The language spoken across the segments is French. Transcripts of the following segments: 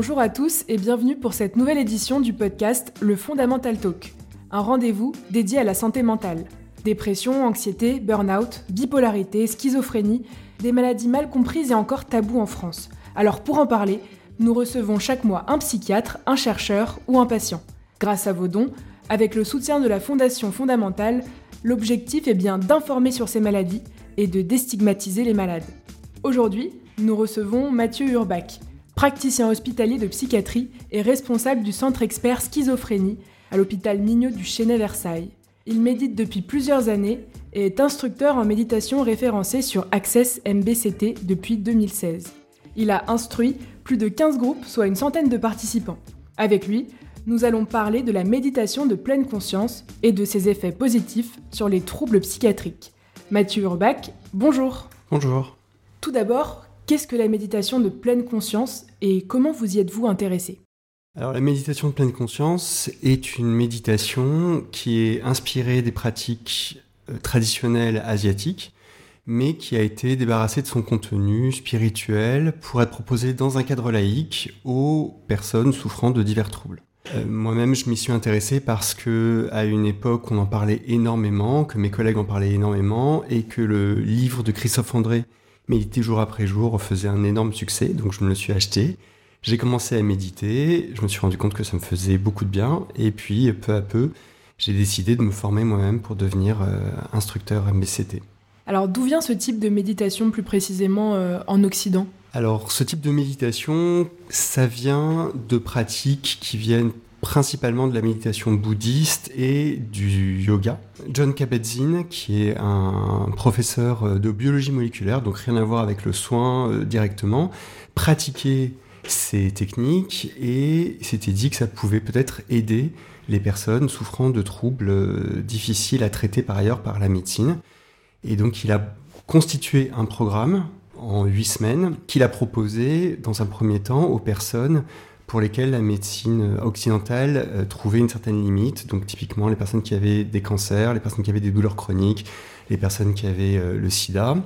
Bonjour à tous et bienvenue pour cette nouvelle édition du podcast Le Fondamental Talk, un rendez-vous dédié à la santé mentale. Dépression, anxiété, burn-out, bipolarité, schizophrénie, des maladies mal comprises et encore tabous en France. Alors pour en parler, nous recevons chaque mois un psychiatre, un chercheur ou un patient. Grâce à vos dons, avec le soutien de la Fondation Fondamentale, l'objectif est bien d'informer sur ces maladies et de déstigmatiser les malades. Aujourd'hui, nous recevons Mathieu Urbach, praticien hospitalier de psychiatrie et responsable du centre expert schizophrénie à l'hôpital Mignot du Chesnay-Versailles. Il médite depuis plusieurs années et est instructeur en méditation référencé sur Access MBCT depuis 2016. Il a instruit plus de 15 groupes, soit une centaine de participants. Avec lui, nous allons parler de la méditation de pleine conscience et de ses effets positifs sur les troubles psychiatriques. Mathieu Urbach, bonjour. Bonjour. Tout d'abord, qu'est-ce que la méditation de pleine conscience et comment vous y êtes-vous intéressé? Alors la méditation de pleine conscience est une méditation qui est inspirée des pratiques euh, traditionnelles asiatiques, mais qui a été débarrassée de son contenu spirituel pour être proposée dans un cadre laïque aux personnes souffrant de divers troubles. Euh, moi-même, je m'y suis intéressé parce que, à une époque, on en parlait énormément, que mes collègues en parlaient énormément, et que le livre de Christophe André, Méditer jour après jour, faisait un énorme succès, donc je me le suis acheté. J'ai commencé à méditer, je me suis rendu compte que ça me faisait beaucoup de bien, et puis peu à peu, j'ai décidé de me former moi-même pour devenir euh, instructeur MBCT. Alors d'où vient ce type de méditation plus précisément euh, en Occident? Alors, ce type de méditation, ça vient de pratiques qui viennent principalement de la méditation bouddhiste et du yoga. John Kabat-Zinn, qui est un professeur de biologie moléculaire, donc rien à voir avec le soin euh, directement, pratiquait ces techniques et s'était dit que ça pouvait peut-être aider les personnes souffrant de troubles euh, difficiles à traiter par ailleurs par la médecine. Et donc il a constitué un programme en huit semaines qu'il a proposé dans un premier temps aux personnes pour lesquelles la médecine occidentale euh, trouvait une certaine limite, donc typiquement les personnes qui avaient des cancers, les personnes qui avaient des douleurs chroniques, les personnes qui avaient euh, le sida.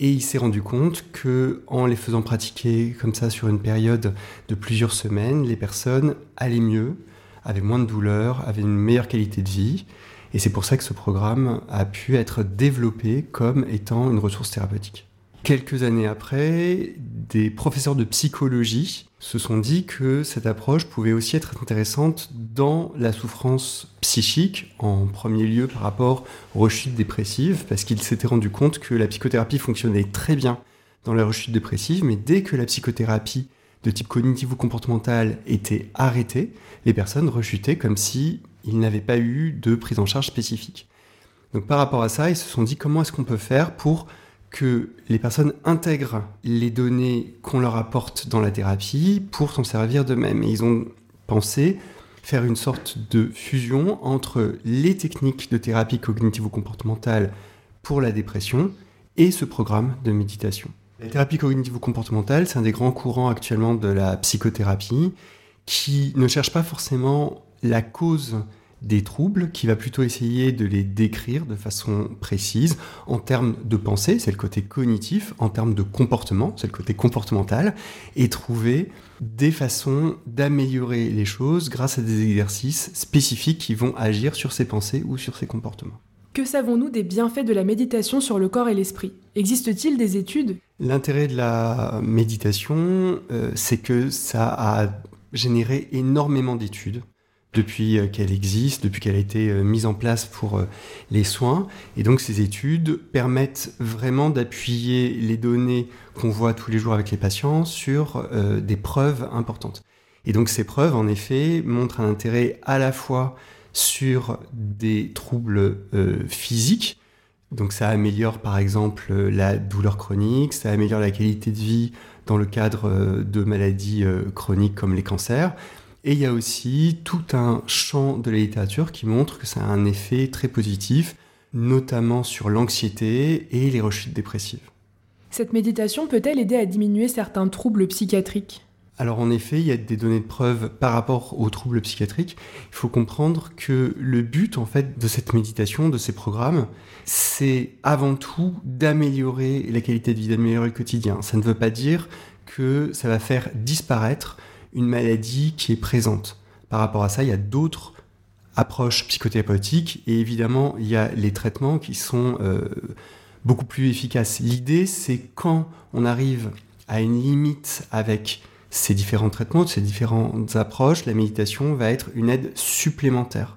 Et il s'est rendu compte que en les faisant pratiquer comme ça sur une période de plusieurs semaines, les personnes allaient mieux, avaient moins de douleurs, avaient une meilleure qualité de vie. Et c'est pour ça que ce programme a pu être développé comme étant une ressource thérapeutique. Quelques années après, des professeurs de psychologie se sont dit que cette approche pouvait aussi être intéressante dans la souffrance psychique, en premier lieu par rapport aux rechutes dépressives, parce qu'ils s'étaient rendu compte que la psychothérapie fonctionnait très bien dans les rechutes dépressives, mais dès que la psychothérapie de type cognitif ou comportemental était arrêtée, les personnes rechutaient comme si n'avaient pas eu de prise en charge spécifique. Donc par rapport à ça, ils se sont dit comment est-ce qu'on peut faire pour que les personnes intègrent les données qu'on leur apporte dans la thérapie pour s'en servir d'eux-mêmes. Et ils ont pensé faire une sorte de fusion entre les techniques de thérapie cognitivo-comportementale pour la dépression et ce programme de méditation. La thérapie cognitivo-comportementale, c'est un des grands courants actuellement de la psychothérapie qui ne cherche pas forcément la cause des troubles, qui va plutôt essayer de les décrire de façon précise en termes de pensée, c'est le côté cognitif, en termes de comportement, c'est le côté comportemental, et trouver des façons d'améliorer les choses grâce à des exercices spécifiques qui vont agir sur ces pensées ou sur ces comportements. Que savons-nous des bienfaits de la méditation sur le corps et l'esprit? Existe-t-il des études? L'intérêt de la méditation, euh, c'est que ça a généré énormément d'études depuis euh, qu'elle existe, depuis qu'elle a été euh, mise en place pour euh, les soins. Et donc ces études permettent vraiment d'appuyer les données qu'on voit tous les jours avec les patients sur des preuves importantes. Et donc ces preuves, en effet, montrent un intérêt à la fois sur des troubles physiques, donc ça améliore par exemple la douleur chronique, ça améliore la qualité de vie dans le cadre de maladies chroniques comme les cancers, et il y a aussi tout un champ de la littérature qui montre que ça a un effet très positif, notamment sur l'anxiété et les rechutes dépressives. Cette méditation peut-elle aider à diminuer certains troubles psychiatriques? Alors en effet, il y a des données de preuve par rapport aux troubles psychiatriques. Il faut comprendre que le but en fait de cette méditation, de ces programmes, c'est avant tout d'améliorer la qualité de vie, d'améliorer le quotidien. Ça ne veut pas dire que ça va faire disparaître une maladie qui est présente. Par rapport à ça, il y a d'autres approches psychothérapeutiques et évidemment, il y a les traitements qui sont euh, beaucoup plus efficaces. L'idée, c'est quand on arrive à une limite avec ces différents traitements, ces différentes approches, la méditation va être une aide supplémentaire.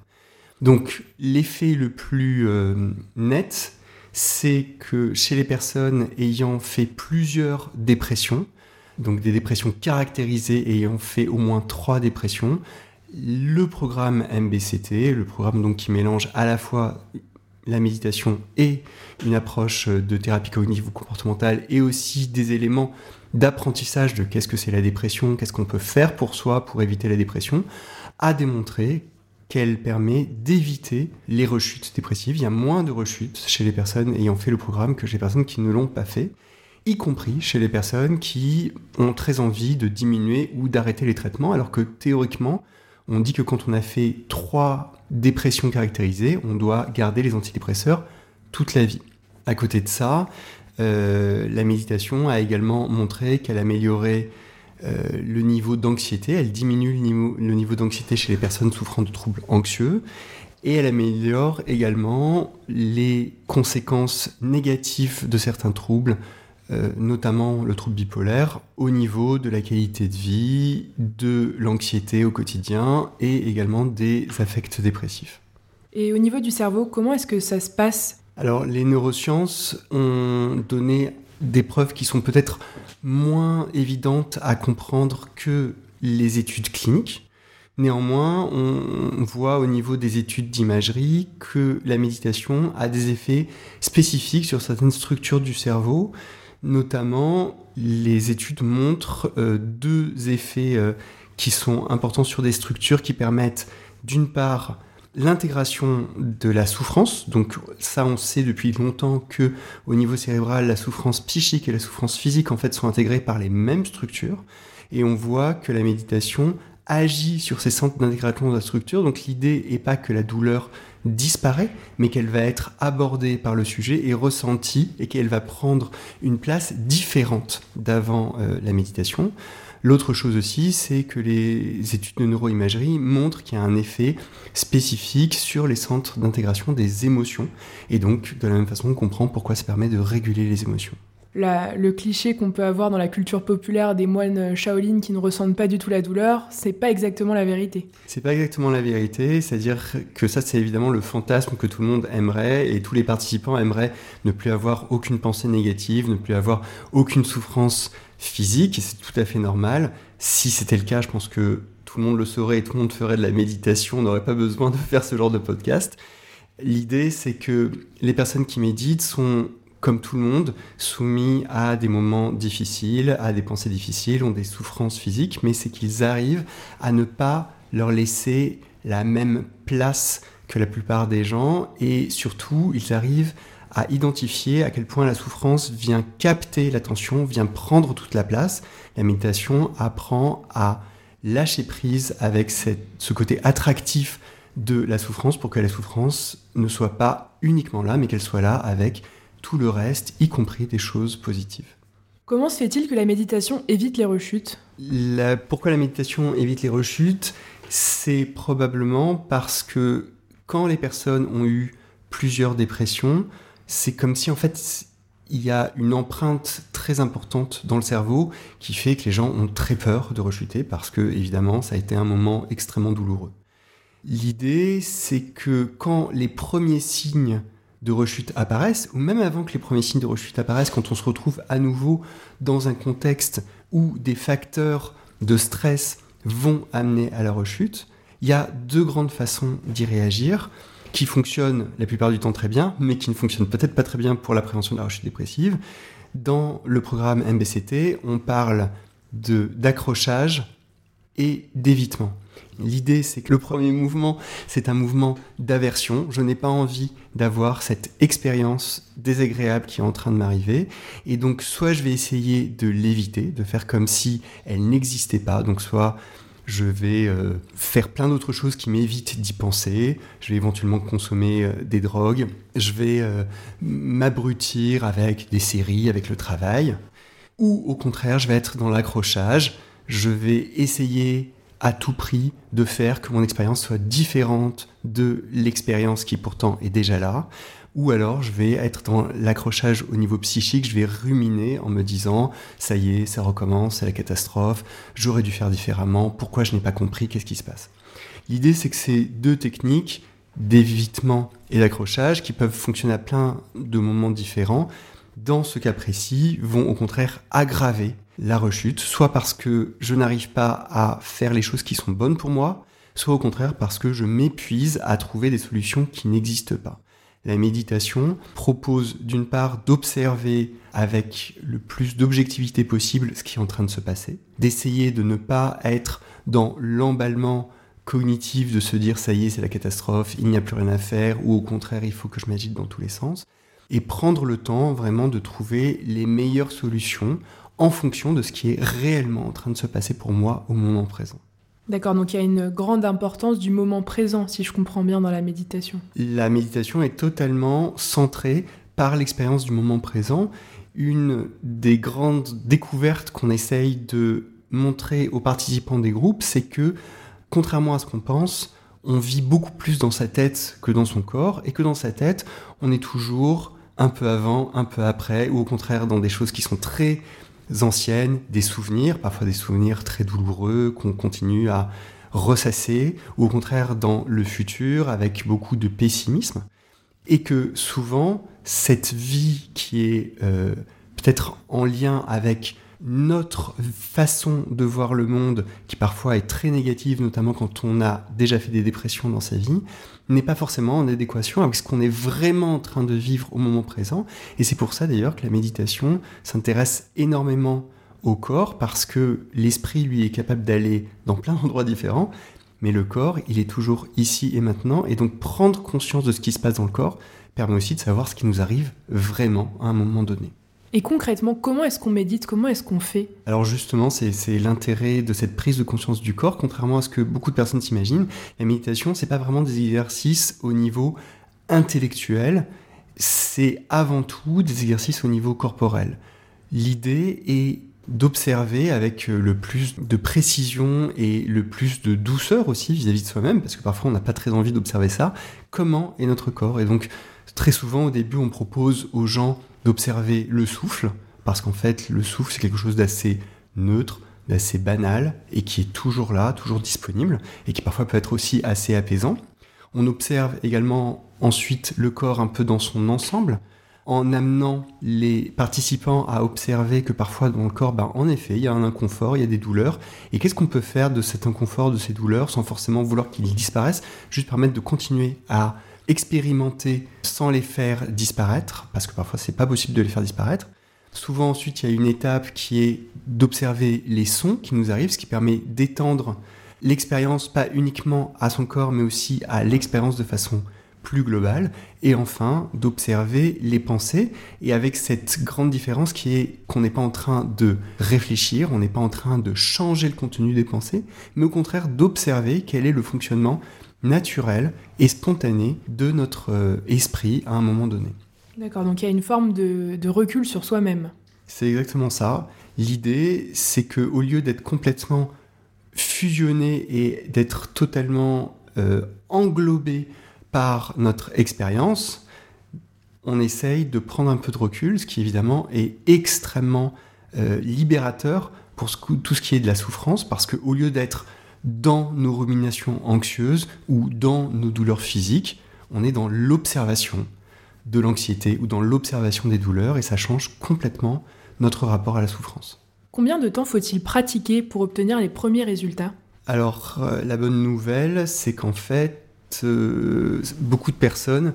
Donc l'effet le plus euh, net, c'est que chez les personnes ayant fait plusieurs dépressions, donc des dépressions caractérisées ayant fait au moins trois dépressions, le programme MBCT, le programme donc qui mélange à la fois la méditation et une approche de thérapie cognitive ou comportementale et aussi des éléments d'apprentissage de qu'est-ce que c'est la dépression, qu'est-ce qu'on peut faire pour soi pour éviter la dépression, a démontré qu'elle permet d'éviter les rechutes dépressives. Il y a moins de rechutes chez les personnes ayant fait le programme que chez les personnes qui ne l'ont pas fait, y compris chez les personnes qui ont très envie de diminuer ou d'arrêter les traitements, alors que théoriquement, on dit que quand on a fait trois dépressions caractérisées, on doit garder les antidépresseurs toute la vie. À côté de ça, euh, la méditation a également montré qu'elle améliorait euh, le niveau d'anxiété, elle diminue le niveau, le niveau d'anxiété chez les personnes souffrant de troubles anxieux et elle améliore également les conséquences négatives de certains troubles, euh, notamment le trouble bipolaire, au niveau de la qualité de vie, de l'anxiété au quotidien et également des affects dépressifs. Et au niveau du cerveau, comment est-ce que ça se passe? Alors les neurosciences ont donné des preuves qui sont peut-être moins évidentes à comprendre que les études cliniques. Néanmoins, on voit au niveau des études d'imagerie que la méditation a des effets spécifiques sur certaines structures du cerveau. Notamment, les études montrent euh, deux effets euh, qui sont importants sur des structures qui permettent d'une part l'intégration de la souffrance. Donc ça, on sait depuis longtemps que au niveau cérébral, la souffrance psychique et la souffrance physique en fait sont intégrées par les mêmes structures. Et on voit que la méditation agit sur ces centres d'intégration de la structure. Donc l'idée n'est pas que la douleur disparaît, mais qu'elle va être abordée par le sujet et ressentie et qu'elle va prendre une place différente d'avant euh, la méditation. L'autre chose aussi, c'est que les études de neuroimagerie montrent qu'il y a un effet spécifique sur les centres d'intégration des émotions. Et donc, de la même façon, on comprend pourquoi ça permet de réguler les émotions. Le cliché qu'on peut avoir dans la culture populaire des moines Shaolin qui ne ressentent pas du tout la douleur, c'est pas exactement la vérité. C'est pas exactement la vérité, c'est-à-dire que ça c'est évidemment le fantasme que tout le monde aimerait et tous les participants aimeraient ne plus avoir aucune pensée négative, ne plus avoir aucune souffrance physique, et c'est tout à fait normal. Si c'était le cas, je pense que tout le monde le saurait et tout le monde ferait de la méditation, on n'aurait pas besoin de faire ce genre de podcast. L'idée, c'est que les personnes qui méditent sont, comme tout le monde, soumis à des moments difficiles, à des pensées difficiles, ont des souffrances physiques, mais c'est qu'ils arrivent à ne pas leur laisser la même place que la plupart des gens, et surtout, ils arrivent à identifier à quel point la souffrance vient capter l'attention, vient prendre toute la place. La méditation apprend à lâcher prise avec ce côté attractif de la souffrance pour que la souffrance ne soit pas uniquement là, mais qu'elle soit là avec tout le reste, y compris des choses positives. Comment se fait-il que la méditation évite les rechutes? Pourquoi la méditation évite les rechutes? C'est probablement parce que quand les personnes ont eu plusieurs dépressions, c'est comme si en fait il y a une empreinte très importante dans le cerveau qui fait que les gens ont très peur de rechuter parce que évidemment ça a été un moment extrêmement douloureux. L'idée c'est que quand les premiers signes de rechute apparaissent, ou même avant que les premiers signes de rechute apparaissent, quand on se retrouve à nouveau dans un contexte où des facteurs de stress vont amener à la rechute, il y a deux grandes façons d'y réagir qui fonctionne la plupart du temps très bien, mais qui ne fonctionne peut-être pas très bien pour la prévention de la rechute dépressive. Dans le programme MBCT, on parle d'accrochage et d'évitement. L'idée, c'est que le premier mouvement, c'est un mouvement d'aversion. Je n'ai pas envie d'avoir cette expérience désagréable qui est en train de m'arriver. Et donc, soit je vais essayer de l'éviter, de faire comme si elle n'existait pas. Donc, soit je vais euh, faire plein d'autres choses qui m'évitent d'y penser, je vais éventuellement consommer euh, des drogues, je vais euh, m'abrutir avec des séries, avec le travail, ou au contraire, je vais être dans l'accrochage, je vais essayer à tout prix de faire que mon expérience soit différente de l'expérience qui pourtant est déjà là. Ou alors je vais être dans l'accrochage au niveau psychique, je vais ruminer en me disant ça y est, ça recommence, c'est la catastrophe, j'aurais dû faire différemment, pourquoi je n'ai pas compris, qu'est-ce qui se passe? L'idée c'est que ces deux techniques d'évitement et d'accrochage qui peuvent fonctionner à plein de moments différents, dans ce cas précis, vont au contraire aggraver la rechute, soit parce que je n'arrive pas à faire les choses qui sont bonnes pour moi, soit au contraire parce que je m'épuise à trouver des solutions qui n'existent pas. La méditation propose d'une part d'observer avec le plus d'objectivité possible ce qui est en train de se passer, d'essayer de ne pas être dans l'emballement cognitif de se dire ça y est c'est la catastrophe, il n'y a plus rien à faire, ou au contraire il faut que je m'agite dans tous les sens, et prendre le temps vraiment de trouver les meilleures solutions en fonction de ce qui est réellement en train de se passer pour moi au moment présent. D'accord, donc il y a une grande importance du moment présent, si je comprends bien, dans la méditation. La méditation est totalement centrée par l'expérience du moment présent. Une des grandes découvertes qu'on essaye de montrer aux participants des groupes, c'est que, contrairement à ce qu'on pense, on vit beaucoup plus dans sa tête que dans son corps, et que dans sa tête, on est toujours un peu avant, un peu après, ou au contraire dans des choses qui sont très anciennes, des souvenirs, parfois des souvenirs très douloureux qu'on continue à ressasser, ou au contraire dans le futur avec beaucoup de pessimisme, et que souvent cette vie qui est euh, peut-être en lien avec notre façon de voir le monde, qui parfois est très négative, notamment quand on a déjà fait des dépressions dans sa vie, n'est pas forcément en adéquation avec ce qu'on est vraiment en train de vivre au moment présent. Et c'est pour ça d'ailleurs que la méditation s'intéresse énormément au corps, parce que l'esprit, lui, est capable d'aller dans plein d'endroits différents, mais le corps, il est toujours ici et maintenant, et donc prendre conscience de ce qui se passe dans le corps permet aussi de savoir ce qui nous arrive vraiment à un moment donné. Et concrètement, comment est-ce qu'on médite Comment est-ce qu'on fait? Alors justement, c'est l'intérêt de cette prise de conscience du corps, contrairement à ce que beaucoup de personnes s'imaginent. La méditation, c'est pas vraiment des exercices au niveau intellectuel, c'est avant tout des exercices au niveau corporel. L'idée est d'observer avec le plus de précision et le plus de douceur aussi vis-à-vis -vis de soi-même, parce que parfois on n'a pas très envie d'observer ça, comment est notre corps. Et donc très souvent au début on propose aux gens d'observer le souffle, parce qu'en fait, le souffle, c'est quelque chose d'assez neutre, d'assez banal, et qui est toujours là, toujours disponible, et qui parfois peut être aussi assez apaisant. On observe également ensuite le corps un peu dans son ensemble, en amenant les participants à observer que parfois dans le corps, ben, en effet, il y a un inconfort, il y a des douleurs. Et qu'est-ce qu'on peut faire de cet inconfort, de ces douleurs, sans forcément vouloir qu'ils disparaissent, juste permettre de continuer à expérimenter sans les faire disparaître, parce que parfois c'est pas possible de les faire disparaître. Souvent ensuite il y a une étape qui est d'observer les sons qui nous arrivent, ce qui permet d'étendre l'expérience pas uniquement à son corps mais aussi à l'expérience de façon plus globale et enfin d'observer les pensées et avec cette grande différence qui est qu'on n'est pas en train de réfléchir, on n'est pas en train de changer le contenu des pensées, mais au contraire d'observer quel est le fonctionnement naturel et spontané de notre euh, esprit à un moment donné. D'accord, donc il y a une forme de, recul sur soi-même. C'est exactement ça. L'idée, c'est que au lieu d'être complètement fusionné et d'être totalement euh, englobé par notre expérience, on essaye de prendre un peu de recul, ce qui évidemment est extrêmement euh, libérateur pour tout ce qui est de la souffrance, parce qu'au lieu d'être dans nos ruminations anxieuses ou dans nos douleurs physiques, on est dans l'observation de l'anxiété ou dans l'observation des douleurs et ça change complètement notre rapport à la souffrance. Combien de temps faut-il pratiquer pour obtenir les premiers résultats? Alors euh, la bonne nouvelle, c'est qu'en fait, euh, beaucoup de personnes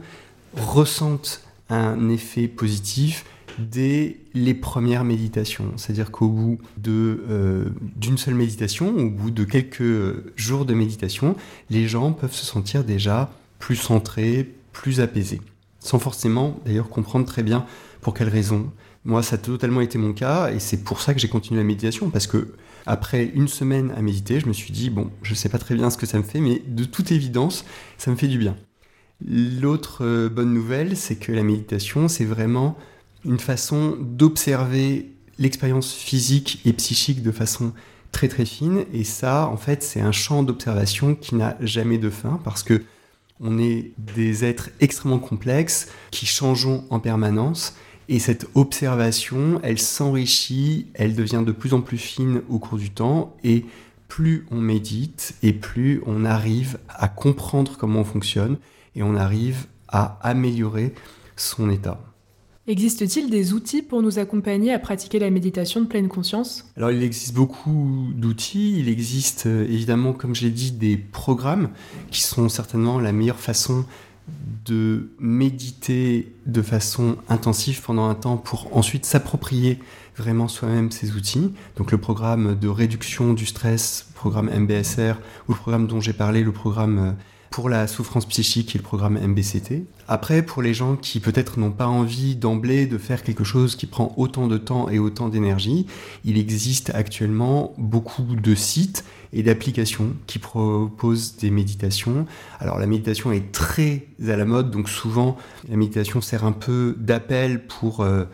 ressentent un effet positif dès les premières méditations. C'est-à-dire qu'au bout euh, d'une seule méditation, au bout de quelques jours de méditation, les gens peuvent se sentir déjà plus centrés, plus apaisés. Sans forcément d'ailleurs comprendre très bien pour quelles raisons. Moi, ça a totalement été mon cas et c'est pour ça que j'ai continué la méditation parce que après une semaine à méditer, je me suis dit bon, je sais pas très bien ce que ça me fait, mais de toute évidence, ça me fait du bien. L'autre euh, bonne nouvelle, c'est que la méditation, c'est vraiment une façon d'observer l'expérience physique et psychique de façon très très fine. Et ça, en fait, c'est un champ d'observation qui n'a jamais de fin parce que on est des êtres extrêmement complexes qui changeons en permanence. Et cette observation, elle s'enrichit, elle devient de plus en plus fine au cours du temps. Et plus on médite et plus on arrive à comprendre comment on fonctionne et on arrive à améliorer son état. Existe-t-il des outils pour nous accompagner à pratiquer la méditation de pleine conscience? Alors il existe beaucoup d'outils, il existe euh, évidemment comme j'ai dit des programmes qui sont certainement la meilleure façon de méditer de façon intensive pendant un temps pour ensuite s'approprier vraiment soi-même ces outils. Donc le programme de réduction du stress, programme MBSR, ou le programme dont j'ai parlé, le programme euh, pour la souffrance psychique et le programme MBCT. Après, pour les gens qui peut-être n'ont pas envie d'emblée de faire quelque chose qui prend autant de temps et autant d'énergie, il existe actuellement beaucoup de sites et d'applications qui proposent des méditations. Alors la méditation est très à la mode, donc souvent la méditation sert un peu d'appel pour euh,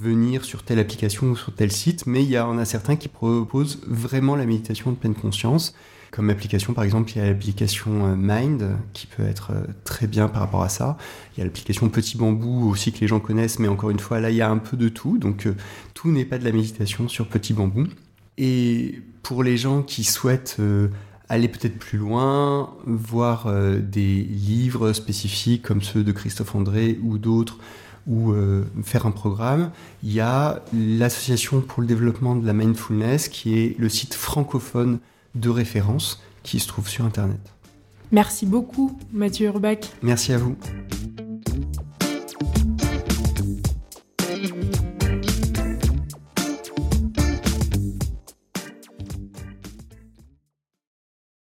venir sur telle application ou sur tel site, mais il y en a certains qui proposent vraiment la méditation de pleine conscience. Comme application, par exemple, il y a l'application euh, Mind qui peut être euh, très bien par rapport à ça. Il y a l'application Petit Bambou aussi que les gens connaissent, mais encore une fois, là, il y a un peu de tout. Donc, euh, tout n'est pas de la méditation sur Petit Bambou. Et pour les gens qui souhaitent aller peut-être plus loin, voir des livres spécifiques comme ceux de Christophe André ou d'autres, ou faire un programme, il y a l'Association pour le développement de la mindfulness qui est le site francophone de référence qui se trouve sur Internet. Merci beaucoup, Mathieu Urbach. Merci à vous.